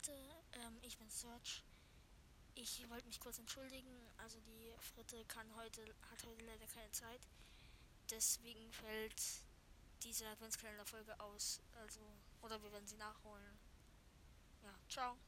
Leute, ähm, ich bin Search. Ich wollte mich kurz entschuldigen. Also die Fritte kann heute, hat heute leider keine Zeit. Deswegen fällt diese Adventskalender-Folge aus. Also, oder wir werden sie nachholen. Ja, ciao.